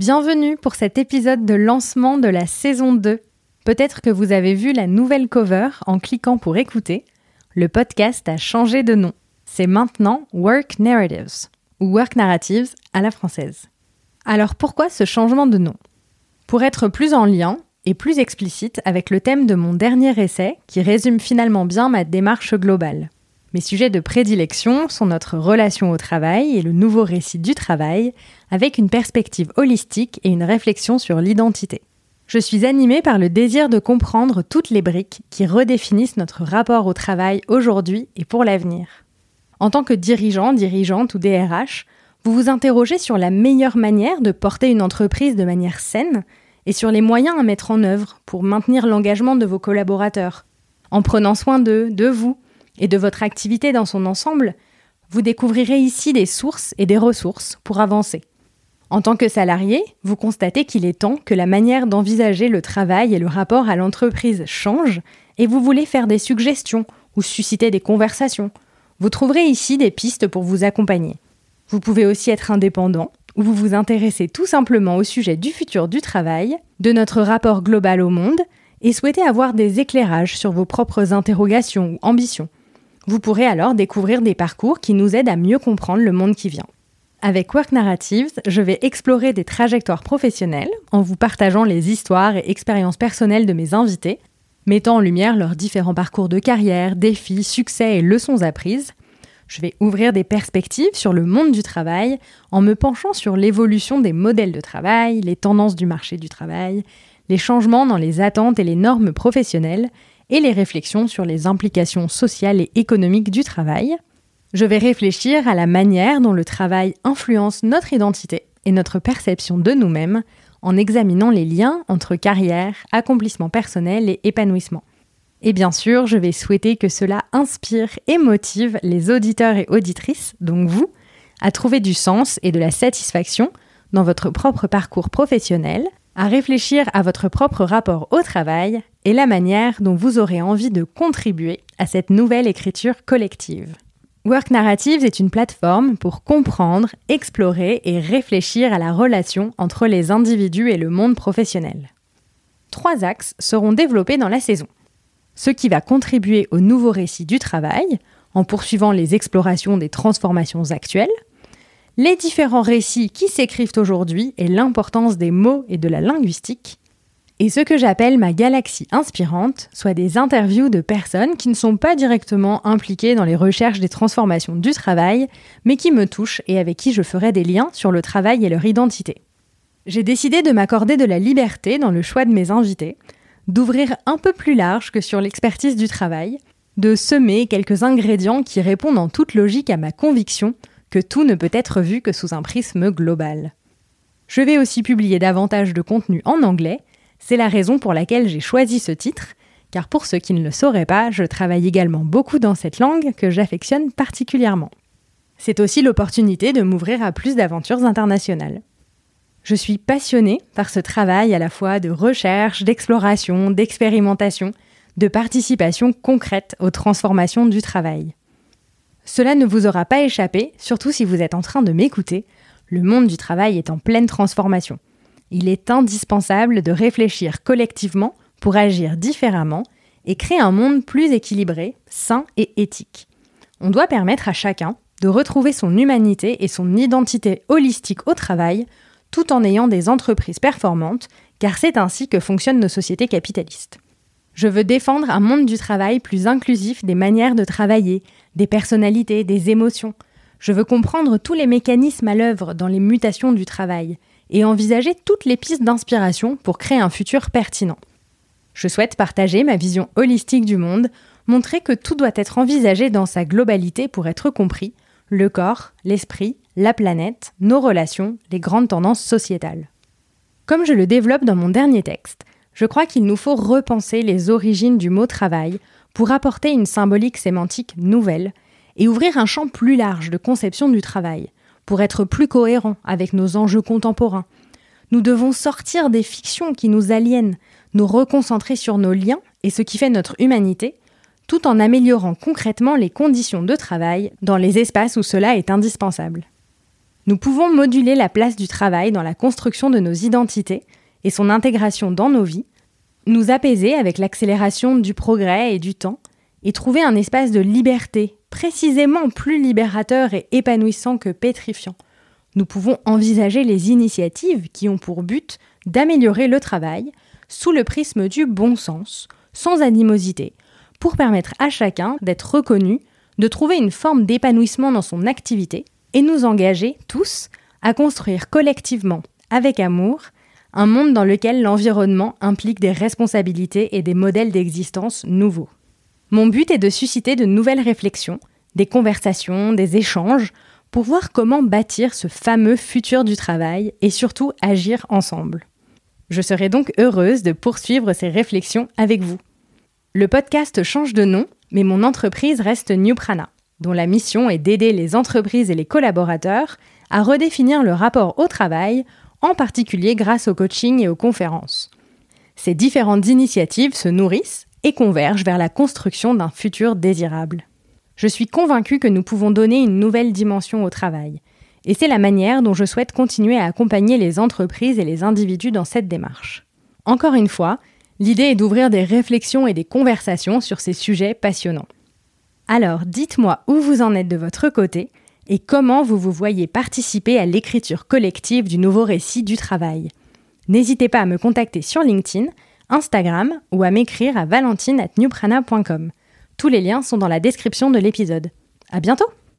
Bienvenue pour cet épisode de lancement de la saison 2. Peut-être que vous avez vu la nouvelle cover en cliquant pour écouter. Le podcast a changé de nom. C'est maintenant Work Narratives, ou Work Narratives à la française. Alors pourquoi ce changement de nom? Pour être plus en lien et plus explicite avec le thème de mon dernier essai qui résume finalement bien ma démarche globale. Mes sujets de prédilection sont notre relation au travail et le nouveau récit du travail, avec une perspective holistique et une réflexion sur l'identité. Je suis animée par le désir de comprendre toutes les briques qui redéfinissent notre rapport au travail aujourd'hui et pour l'avenir. En tant que dirigeant, dirigeante ou DRH, vous vous interrogez sur la meilleure manière de porter une entreprise de manière saine et sur les moyens à mettre en œuvre pour maintenir l'engagement de vos collaborateurs. En prenant soin d'eux, de vous et de votre activité dans son ensemble, vous découvrirez ici des sources et des ressources pour avancer. En tant que salarié, vous constatez qu'il est temps que la manière d'envisager le travail et le rapport à l'entreprise change et vous voulez faire des suggestions ou susciter des conversations. Vous trouverez ici des pistes pour vous accompagner. Vous pouvez aussi être indépendant ou vous vous intéressez tout simplement au sujet du futur du travail, de notre rapport global au monde et souhaitez avoir des éclairages sur vos propres interrogations ou ambitions. Vous pourrez alors découvrir des parcours qui nous aident à mieux comprendre le monde qui vient. Avec Work Narratives, je vais explorer des trajectoires professionnelles en vous partageant les histoires et expériences personnelles de mes invités, mettant en lumière leurs différents parcours de carrière, défis, succès et leçons apprises. Je vais ouvrir des perspectives sur le monde du travail en me penchant sur l'évolution des modèles de travail, les tendances du marché du travail, les changements dans les attentes et les normes professionnelles, et les réflexions sur les implications sociales et économiques du travail. Je vais réfléchir à la manière dont le travail influence notre identité et notre perception de nous-mêmes en examinant les liens entre carrière, accomplissement personnel et épanouissement. Et bien sûr, je vais souhaiter que cela inspire et motive les auditeurs et auditrices, donc vous, à trouver du sens et de la satisfaction dans votre propre parcours professionnel, à réfléchir à votre propre rapport au travail et la manière dont vous aurez envie de contribuer à cette nouvelle écriture collective. Work Narratives est une plateforme pour comprendre, explorer et réfléchir à la relation entre les individus et le monde professionnel. Trois axes seront développés dans la saison. Ce qui va contribuer au nouveau récit du travail, en poursuivant les explorations des transformations actuelles, les différents récits qui s'écrivent aujourd'hui et l'importance des mots et de la linguistique, et ce que j'appelle ma galaxie inspirante, soit des interviews de personnes qui ne sont pas directement impliquées dans les recherches des transformations du travail, mais qui me touchent et avec qui je ferai des liens sur le travail et leur identité. J'ai décidé de m'accorder de la liberté dans le choix de mes invités, d'ouvrir un peu plus large que sur l'expertise du travail, de semer quelques ingrédients qui répondent en toute logique à ma conviction que tout ne peut être vu que sous un prisme global. Je vais aussi publier davantage de contenu en anglais, c'est la raison pour laquelle j'ai choisi ce titre, car pour ceux qui ne le sauraient pas, je travaille également beaucoup dans cette langue que j'affectionne particulièrement. C'est aussi l'opportunité de m'ouvrir à plus d'aventures internationales. Je suis passionnée par ce travail à la fois de recherche, d'exploration, d'expérimentation, de participation concrète aux transformations du travail. Cela ne vous aura pas échappé, surtout si vous êtes en train de m'écouter, le monde du travail est en pleine transformation il est indispensable de réfléchir collectivement pour agir différemment et créer un monde plus équilibré, sain et éthique. On doit permettre à chacun de retrouver son humanité et son identité holistique au travail, tout en ayant des entreprises performantes, car c'est ainsi que fonctionnent nos sociétés capitalistes. Je veux défendre un monde du travail plus inclusif des manières de travailler, des personnalités, des émotions. Je veux comprendre tous les mécanismes à l'œuvre dans les mutations du travail, et envisager toutes les pistes d'inspiration pour créer un futur pertinent. Je souhaite partager ma vision holistique du monde, montrer que tout doit être envisagé dans sa globalité pour être compris, le corps, l'esprit, la planète, nos relations, les grandes tendances sociétales. Comme je le développe dans mon dernier texte, je crois qu'il nous faut repenser les origines du mot travail pour apporter une symbolique sémantique nouvelle et ouvrir un champ plus large de conception du travail, pour être plus cohérent avec nos enjeux contemporains. Nous devons sortir des fictions qui nous aliènent, nous reconcentrer sur nos liens et ce qui fait notre humanité, tout en améliorant concrètement les conditions de travail dans les espaces où cela est indispensable. Nous pouvons moduler la place du travail dans la construction de nos identités et son intégration dans nos vies, nous apaiser avec l'accélération du progrès et du temps, et trouver un espace de liberté précisément plus libérateur et épanouissant que pétrifiant. Nous pouvons envisager les initiatives qui ont pour but d'améliorer le travail sous le prisme du bon sens, sans animosité, pour permettre à chacun d'être reconnu, de trouver une forme d'épanouissement dans son activité et nous engager tous à construire collectivement, avec amour, un monde dans lequel l'environnement implique des responsabilités et des modèles d'existence nouveaux. Mon but est de susciter de nouvelles réflexions, des conversations, des échanges, pour voir comment bâtir ce fameux futur du travail et surtout agir ensemble. Je serai donc heureuse de poursuivre ces réflexions avec vous. Le podcast change de nom, mais mon entreprise reste Newprana, dont la mission est d'aider les entreprises et les collaborateurs à redéfinir le rapport au travail, en particulier grâce au coaching et aux conférences. Ces différentes initiatives se nourrissent et convergent vers la construction d'un futur désirable. Je suis convaincue que nous pouvons donner une nouvelle dimension au travail, et c'est la manière dont je souhaite continuer à accompagner les entreprises et les individus dans cette démarche. Encore une fois, l'idée est d'ouvrir des réflexions et des conversations sur ces sujets passionnants. Alors dites-moi où vous en êtes de votre côté et comment vous vous voyez participer à l'écriture collective du nouveau récit du travail. N'hésitez pas à me contacter sur LinkedIn, Instagram ou à m'écrire à valentine@newprana.com. Tous les liens sont dans la description de l'épisode. À bientôt!